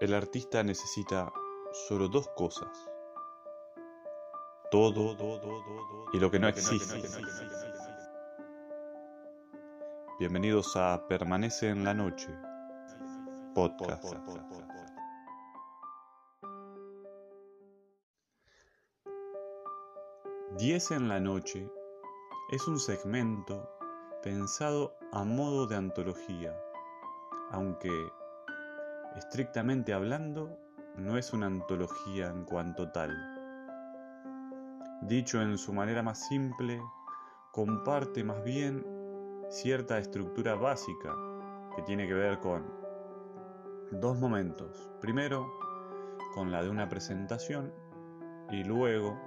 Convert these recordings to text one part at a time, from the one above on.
El artista necesita solo dos cosas. Todo y lo que no existe. Bienvenidos a Permanece en la Noche, podcast. Diez en la Noche es un segmento pensado a modo de antología, aunque estrictamente hablando no es una antología en cuanto tal. Dicho en su manera más simple, comparte más bien cierta estructura básica que tiene que ver con dos momentos. Primero, con la de una presentación y luego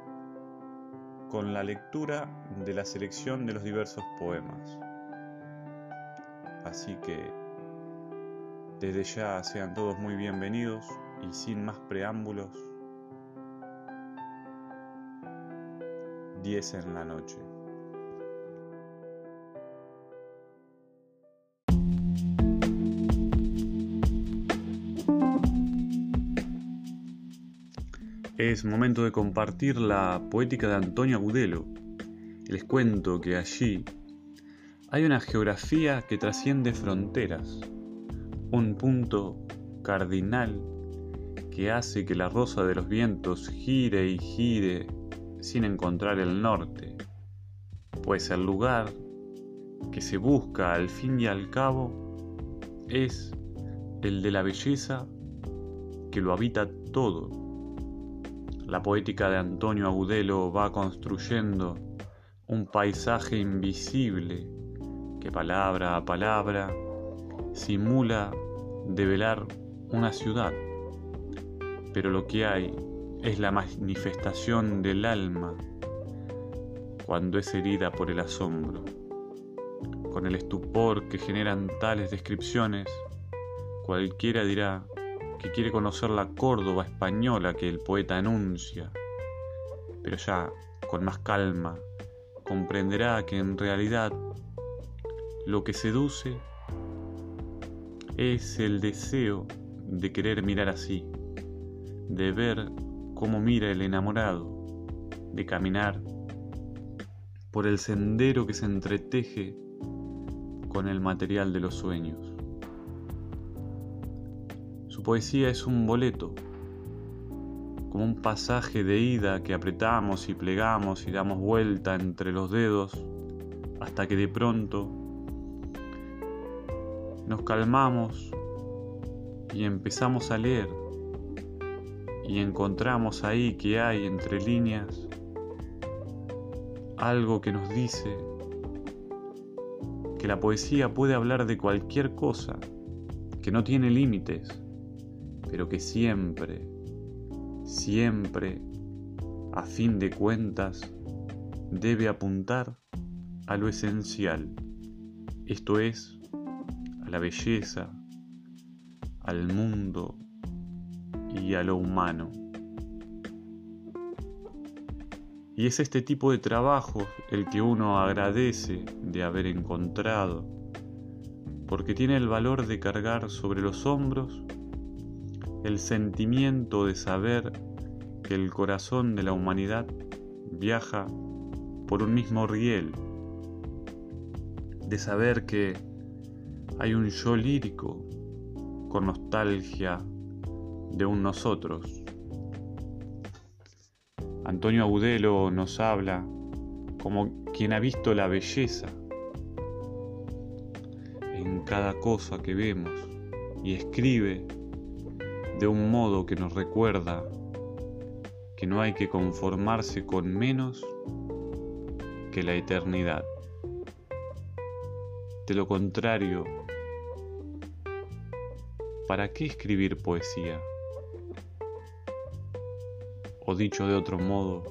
con la lectura de la selección de los diversos poemas. Así que desde ya sean todos muy bienvenidos y sin más preámbulos, 10 en la noche. Es momento de compartir la poética de Antonio Agudelo. Les cuento que allí hay una geografía que trasciende fronteras, un punto cardinal que hace que la rosa de los vientos gire y gire sin encontrar el norte, pues el lugar que se busca al fin y al cabo es el de la belleza que lo habita todo. La poética de Antonio Agudelo va construyendo un paisaje invisible que palabra a palabra simula develar una ciudad. Pero lo que hay es la manifestación del alma cuando es herida por el asombro. Con el estupor que generan tales descripciones, cualquiera dirá que quiere conocer la Córdoba española que el poeta anuncia, pero ya con más calma comprenderá que en realidad lo que seduce es el deseo de querer mirar así, de ver cómo mira el enamorado, de caminar por el sendero que se entreteje con el material de los sueños. Su poesía es un boleto, como un pasaje de ida que apretamos y plegamos y damos vuelta entre los dedos hasta que de pronto nos calmamos y empezamos a leer y encontramos ahí que hay entre líneas algo que nos dice que la poesía puede hablar de cualquier cosa, que no tiene límites pero que siempre, siempre, a fin de cuentas, debe apuntar a lo esencial, esto es, la belleza, al mundo y a lo humano. Y es este tipo de trabajo el que uno agradece de haber encontrado, porque tiene el valor de cargar sobre los hombros el sentimiento de saber que el corazón de la humanidad viaja por un mismo riel, de saber que hay un yo lírico con nostalgia de un nosotros. Antonio Agudelo nos habla como quien ha visto la belleza en cada cosa que vemos y escribe de un modo que nos recuerda que no hay que conformarse con menos que la eternidad. De lo contrario, ¿para qué escribir poesía? O dicho de otro modo,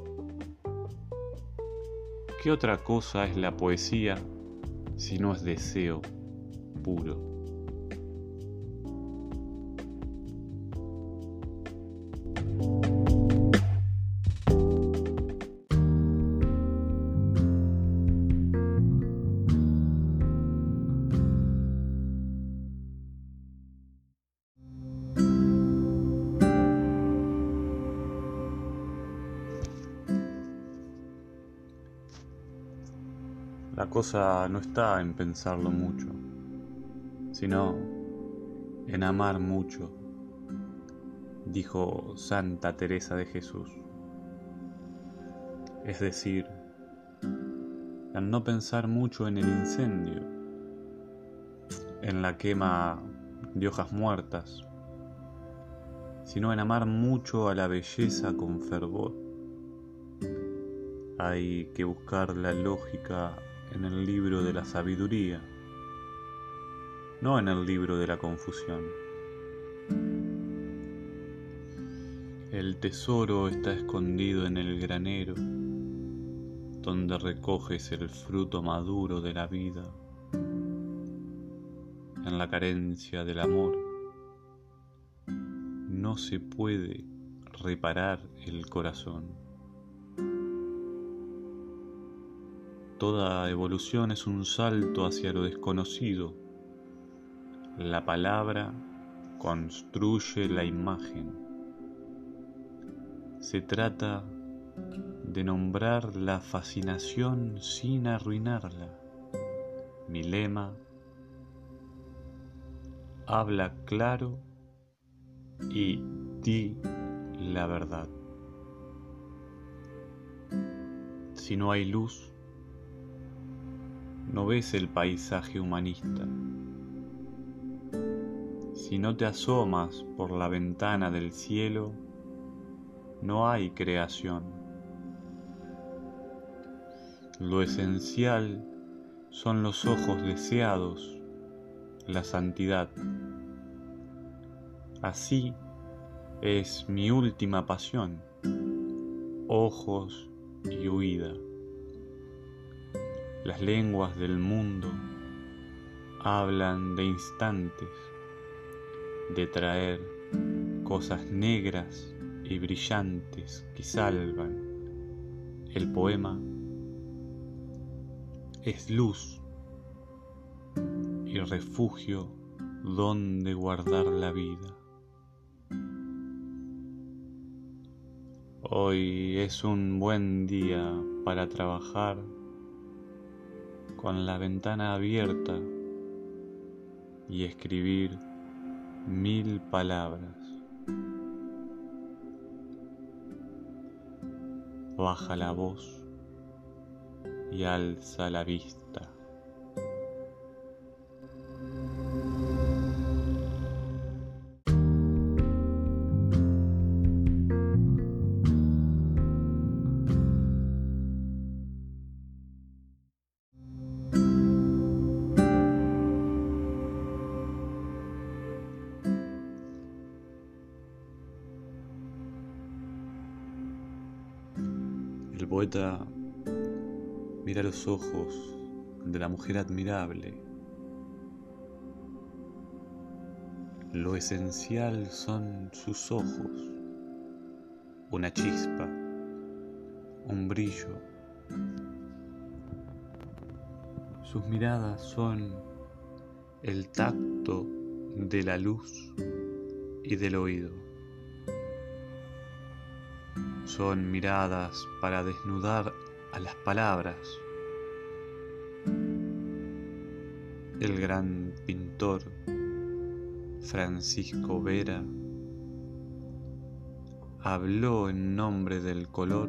¿qué otra cosa es la poesía si no es deseo puro? La cosa no está en pensarlo mucho, sino en amar mucho, dijo Santa Teresa de Jesús. Es decir, en no pensar mucho en el incendio, en la quema de hojas muertas, sino en amar mucho a la belleza con fervor. Hay que buscar la lógica en el libro de la sabiduría, no en el libro de la confusión. El tesoro está escondido en el granero, donde recoges el fruto maduro de la vida, en la carencia del amor. No se puede reparar el corazón. Toda evolución es un salto hacia lo desconocido. La palabra construye la imagen. Se trata de nombrar la fascinación sin arruinarla. Mi lema habla claro y di la verdad. Si no hay luz, no ves el paisaje humanista. Si no te asomas por la ventana del cielo, no hay creación. Lo esencial son los ojos deseados, la santidad. Así es mi última pasión, ojos y huida. Las lenguas del mundo hablan de instantes, de traer cosas negras y brillantes que salvan. El poema es luz y refugio donde guardar la vida. Hoy es un buen día para trabajar con la ventana abierta y escribir mil palabras. Baja la voz y alza la vista. Poeta mira los ojos de la mujer admirable. Lo esencial son sus ojos, una chispa, un brillo. Sus miradas son el tacto de la luz y del oído son miradas para desnudar a las palabras. El gran pintor Francisco Vera habló en nombre del color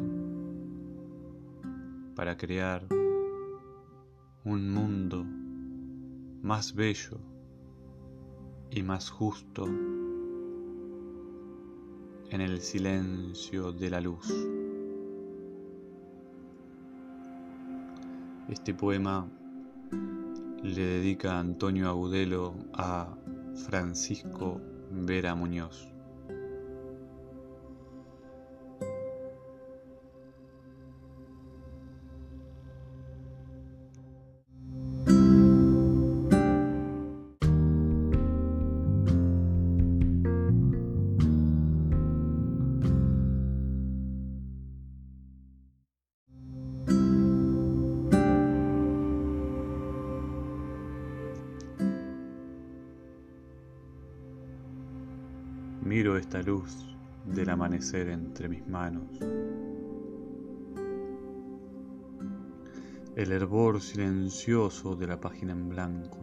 para crear un mundo más bello y más justo en el silencio de la luz. Este poema le dedica Antonio Agudelo a Francisco Vera Muñoz. Entre mis manos. el hervor silencioso de la página en blanco.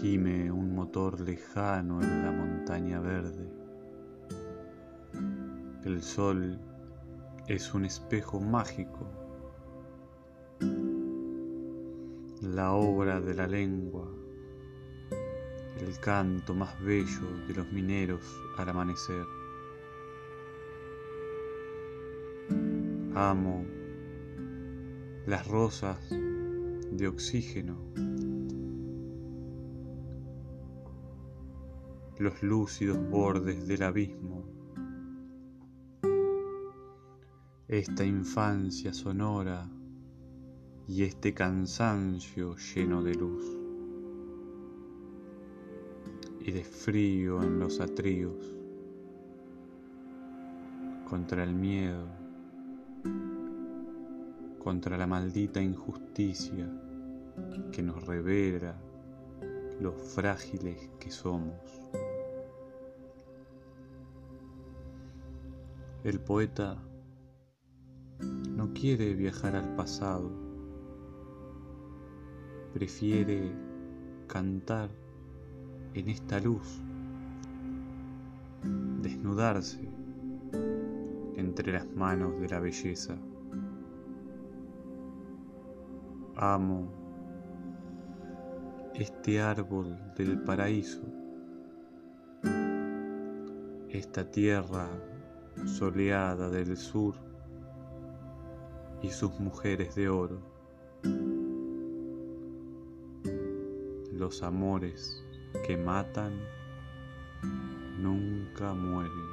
Gime un motor lejano en la montaña verde. El sol es un espejo mágico. La obra de la lengua, el canto más bello de los mineros al amanecer. Amo las rosas de oxígeno, los lúcidos bordes del abismo, esta infancia sonora y este cansancio lleno de luz y de frío en los atríos contra el miedo contra la maldita injusticia que nos revela lo frágiles que somos. El poeta no quiere viajar al pasado, prefiere cantar en esta luz, desnudarse entre las manos de la belleza. Amo este árbol del paraíso, esta tierra soleada del sur y sus mujeres de oro, los amores que matan nunca mueren.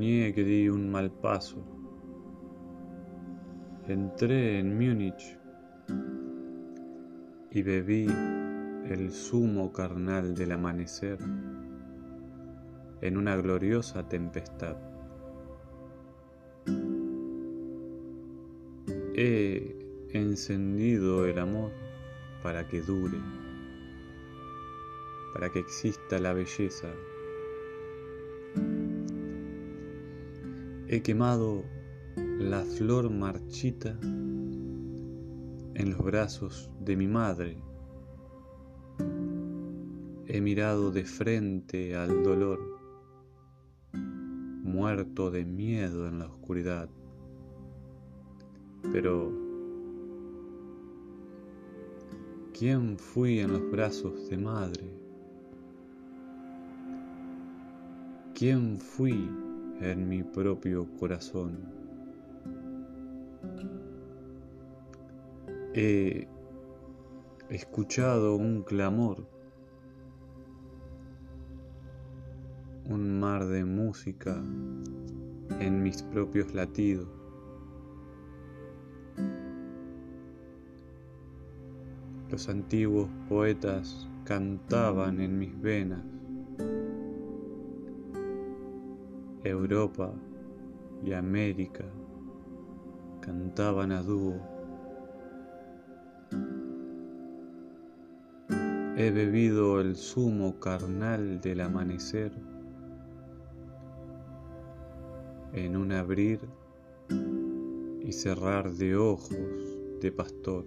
Que di un mal paso. Entré en Múnich y bebí el zumo carnal del amanecer en una gloriosa tempestad. He encendido el amor para que dure, para que exista la belleza He quemado la flor marchita en los brazos de mi madre. He mirado de frente al dolor, muerto de miedo en la oscuridad. Pero, ¿quién fui en los brazos de madre? ¿Quién fui en mi propio corazón. He escuchado un clamor, un mar de música en mis propios latidos. Los antiguos poetas cantaban en mis venas Europa y América cantaban a dúo. He bebido el zumo carnal del amanecer en un abrir y cerrar de ojos de pastor.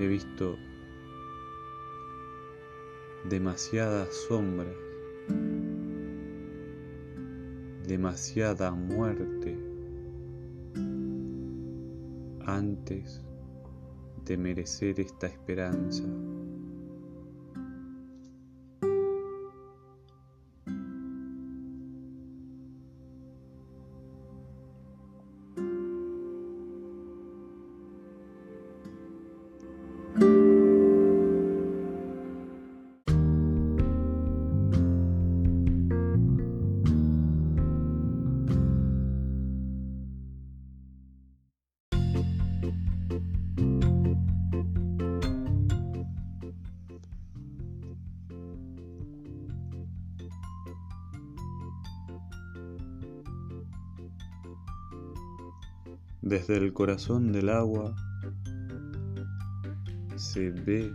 He visto demasiadas sombras demasiada muerte antes de merecer esta esperanza. Desde el corazón del agua se ve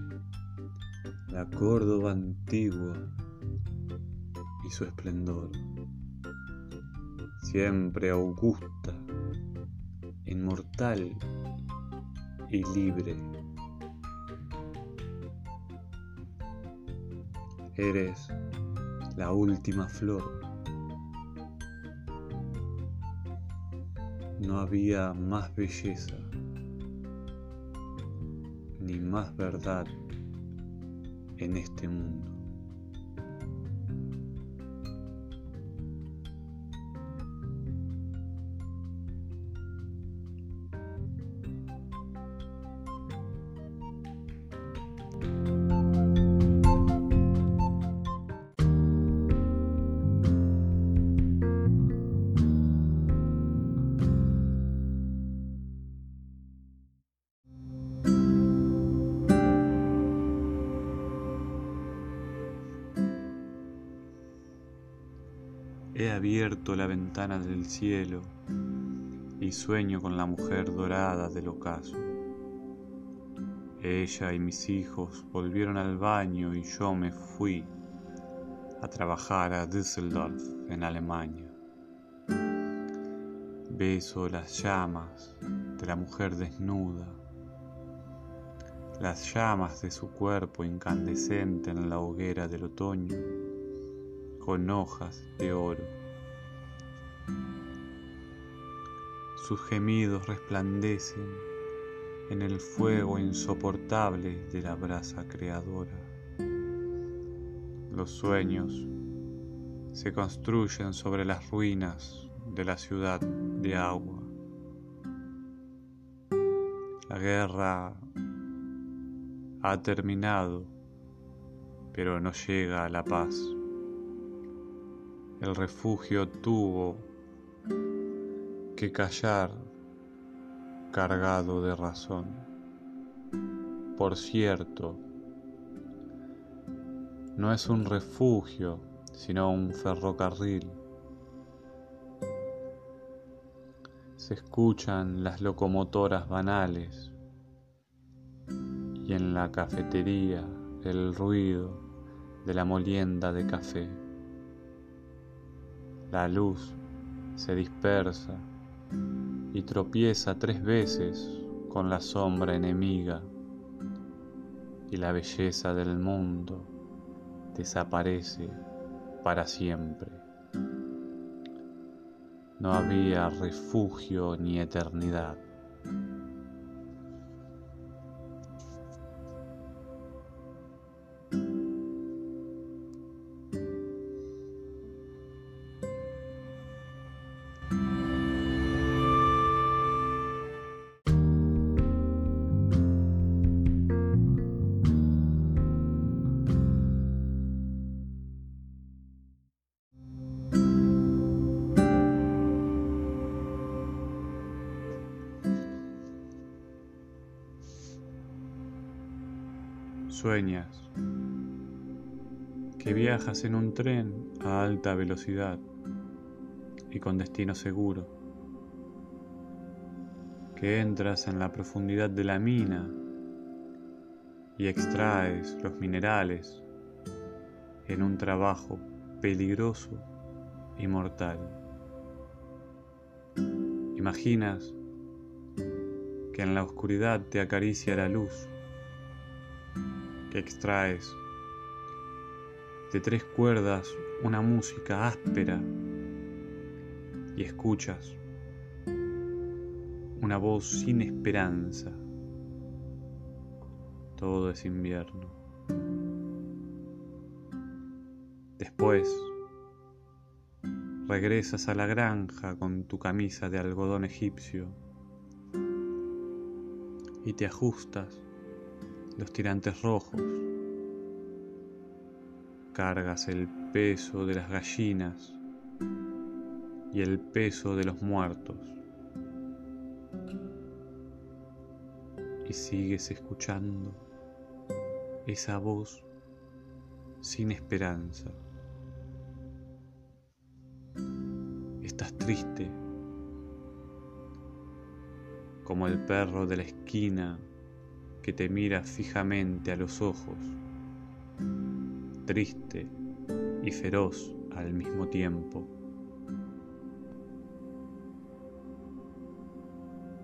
la Córdoba antigua y su esplendor, siempre augusta, inmortal y libre. Eres la última flor. No había más belleza ni más verdad en este mundo. Abierto la ventana del cielo y sueño con la mujer dorada del ocaso. Ella y mis hijos volvieron al baño y yo me fui a trabajar a Düsseldorf, en Alemania. Beso las llamas de la mujer desnuda, las llamas de su cuerpo incandescente en la hoguera del otoño con hojas de oro. Sus gemidos resplandecen en el fuego insoportable de la brasa creadora. Los sueños se construyen sobre las ruinas de la ciudad de agua. La guerra ha terminado, pero no llega a la paz el refugio tuvo que callar cargado de razón. Por cierto, no es un refugio, sino un ferrocarril. Se escuchan las locomotoras banales y en la cafetería el ruido de la molienda de café. La luz se dispersa y tropieza tres veces con la sombra enemiga y la belleza del mundo desaparece para siempre. No había refugio ni eternidad. Que en un tren a alta velocidad y con destino seguro, que entras en la profundidad de la mina y extraes los minerales en un trabajo peligroso y mortal. Imaginas que en la oscuridad te acaricia la luz extraes de tres cuerdas una música áspera y escuchas una voz sin esperanza. Todo es invierno. Después regresas a la granja con tu camisa de algodón egipcio y te ajustas los tirantes rojos. Cargas el peso de las gallinas y el peso de los muertos. Y sigues escuchando esa voz sin esperanza. Estás triste como el perro de la esquina que te mira fijamente a los ojos, triste y feroz al mismo tiempo.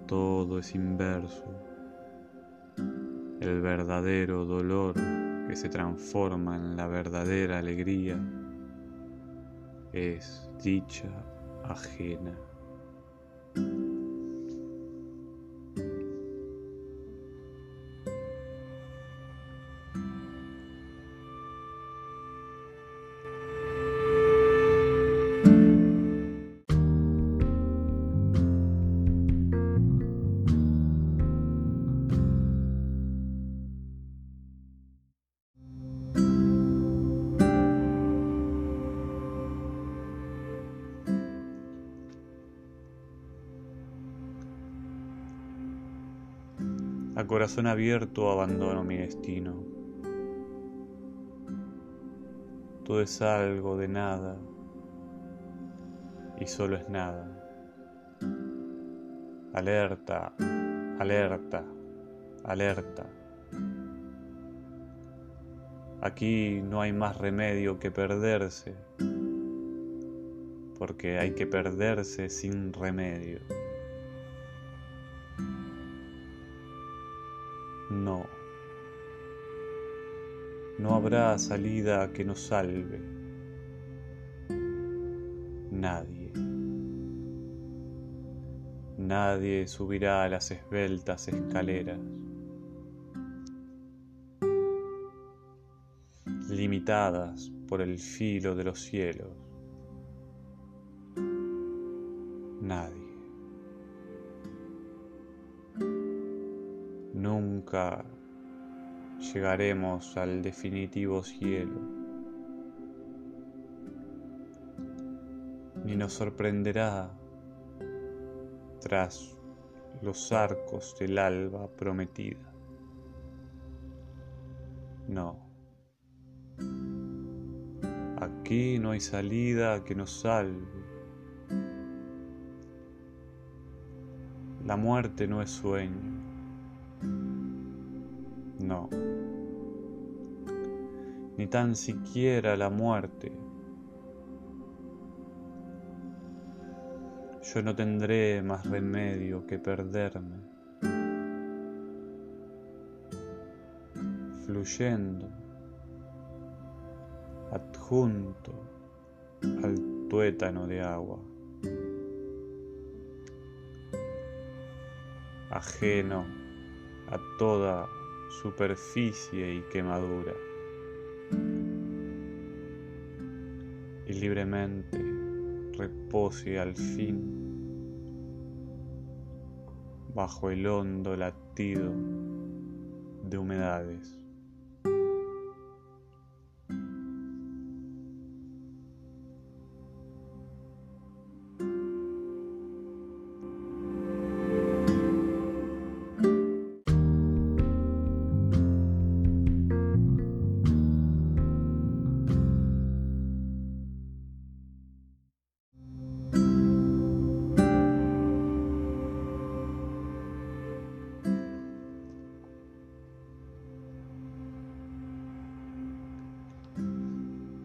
Todo es inverso. El verdadero dolor que se transforma en la verdadera alegría es dicha ajena. A corazón abierto abandono mi destino. Todo es algo de nada y solo es nada. Alerta, alerta, alerta. Aquí no hay más remedio que perderse, porque hay que perderse sin remedio. No habrá salida que nos salve. Nadie. Nadie subirá a las esbeltas escaleras. limitadas por el filo de los cielos. Llegaremos al definitivo cielo, ni nos sorprenderá tras los arcos del alba prometida. No. Aquí no hay salida que nos salve. La muerte no es sueño. Tan siquiera la muerte. Yo no tendré más remedio que perderme, fluyendo, adjunto al tuétano de agua, ajeno a toda superficie y quemadura. Libremente repose al fin bajo el hondo latido de humedades.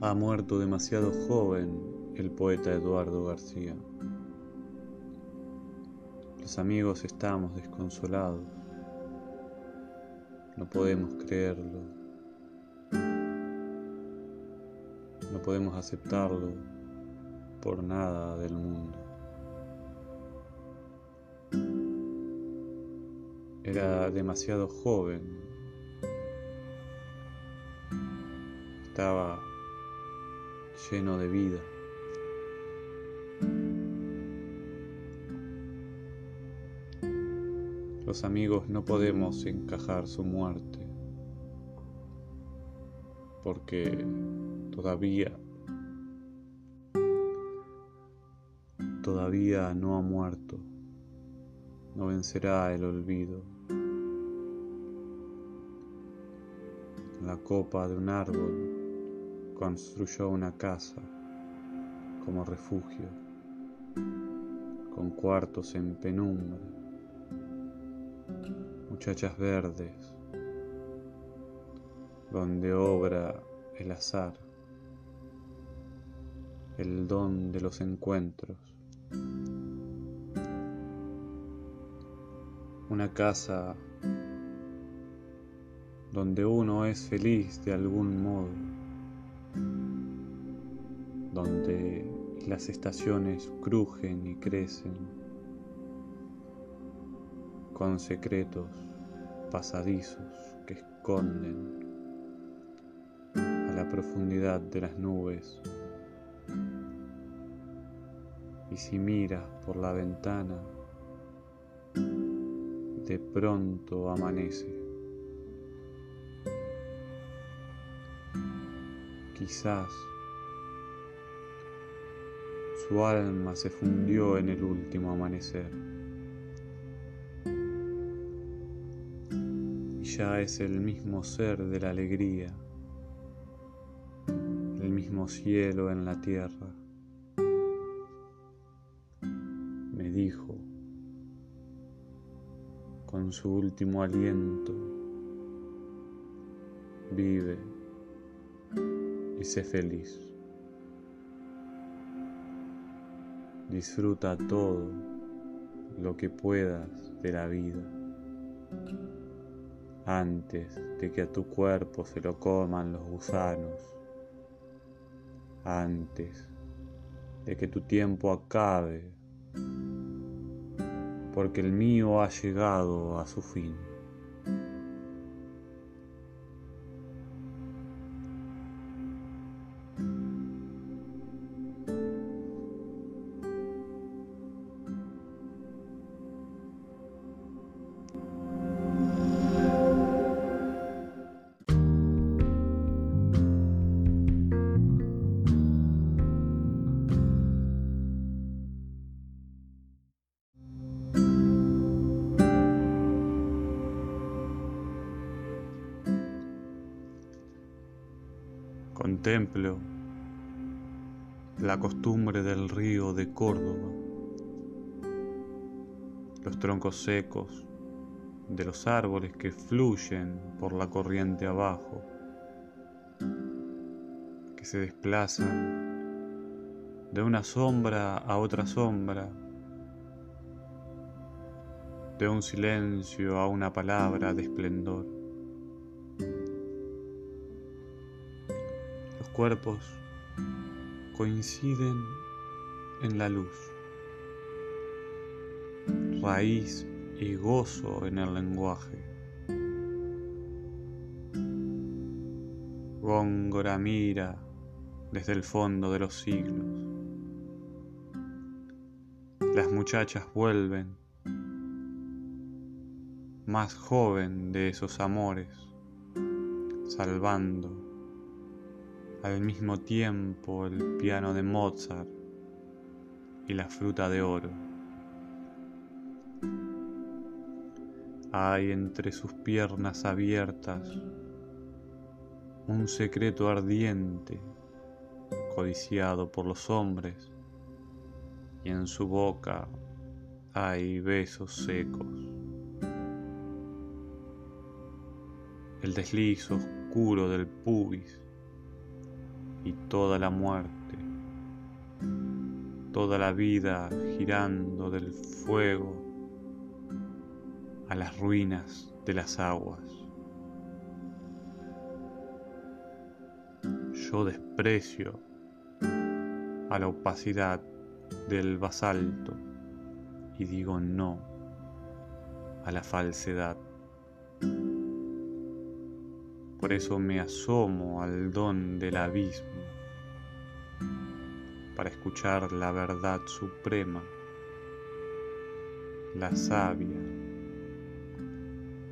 Ha muerto demasiado joven el poeta Eduardo García. Los amigos estamos desconsolados. No podemos creerlo. No podemos aceptarlo por nada del mundo. Era demasiado joven. Estaba lleno de vida. Los amigos no podemos encajar su muerte porque todavía, todavía no ha muerto, no vencerá el olvido. La copa de un árbol construyó una casa como refugio, con cuartos en penumbra muchachas verdes, donde obra el azar, el don de los encuentros. Una casa donde uno es feliz de algún modo, donde las estaciones crujen y crecen con secretos pasadizos que esconden a la profundidad de las nubes. Y si miras por la ventana, de pronto amanece. Quizás su alma se fundió en el último amanecer. Y ya es el mismo ser de la alegría, el mismo cielo en la tierra. Me dijo con su último aliento, vive sé feliz. Disfruta todo lo que puedas de la vida antes de que a tu cuerpo se lo coman los gusanos, antes de que tu tiempo acabe, porque el mío ha llegado a su fin. Contemplo la costumbre del río de Córdoba, los troncos secos de los árboles que fluyen por la corriente abajo, que se desplazan de una sombra a otra sombra, de un silencio a una palabra de esplendor. Cuerpos coinciden en la luz, raíz y gozo en el lenguaje. Góngora mira desde el fondo de los siglos. Las muchachas vuelven, más joven de esos amores, salvando al mismo tiempo el piano de Mozart y la fruta de oro. Hay entre sus piernas abiertas un secreto ardiente codiciado por los hombres y en su boca hay besos secos. El desliz oscuro del pubis y toda la muerte, toda la vida girando del fuego a las ruinas de las aguas. Yo desprecio a la opacidad del basalto y digo no a la falsedad. Por eso me asomo al don del abismo para escuchar la verdad suprema, la sabia,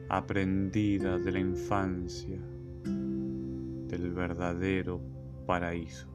aprendida de la infancia, del verdadero paraíso.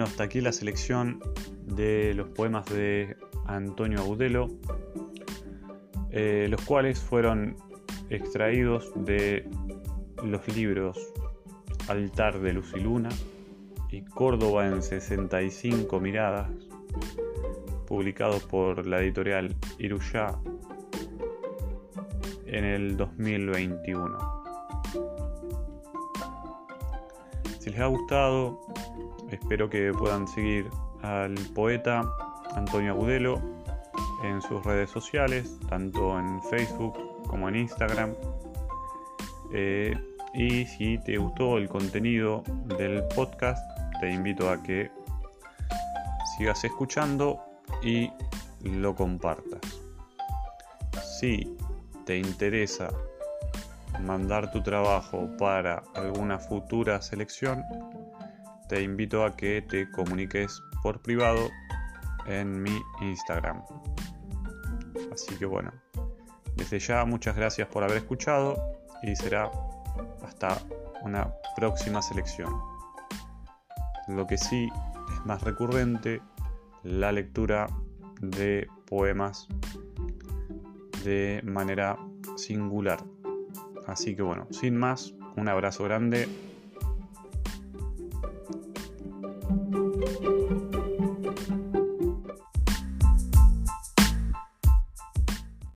Bueno, hasta aquí la selección de los poemas de Antonio Agudelo, eh, los cuales fueron extraídos de los libros Altar de Luz y Luna y Córdoba en 65 miradas, publicados por la editorial Iruyá en el 2021. Si les ha gustado, espero que puedan seguir al poeta Antonio Agudelo en sus redes sociales, tanto en Facebook como en Instagram. Eh, y si te gustó el contenido del podcast, te invito a que sigas escuchando y lo compartas. Si te interesa mandar tu trabajo para alguna futura selección, te invito a que te comuniques por privado en mi Instagram. Así que bueno, desde ya muchas gracias por haber escuchado y será hasta una próxima selección. Lo que sí es más recurrente, la lectura de poemas de manera singular. Así que bueno, sin más, un abrazo grande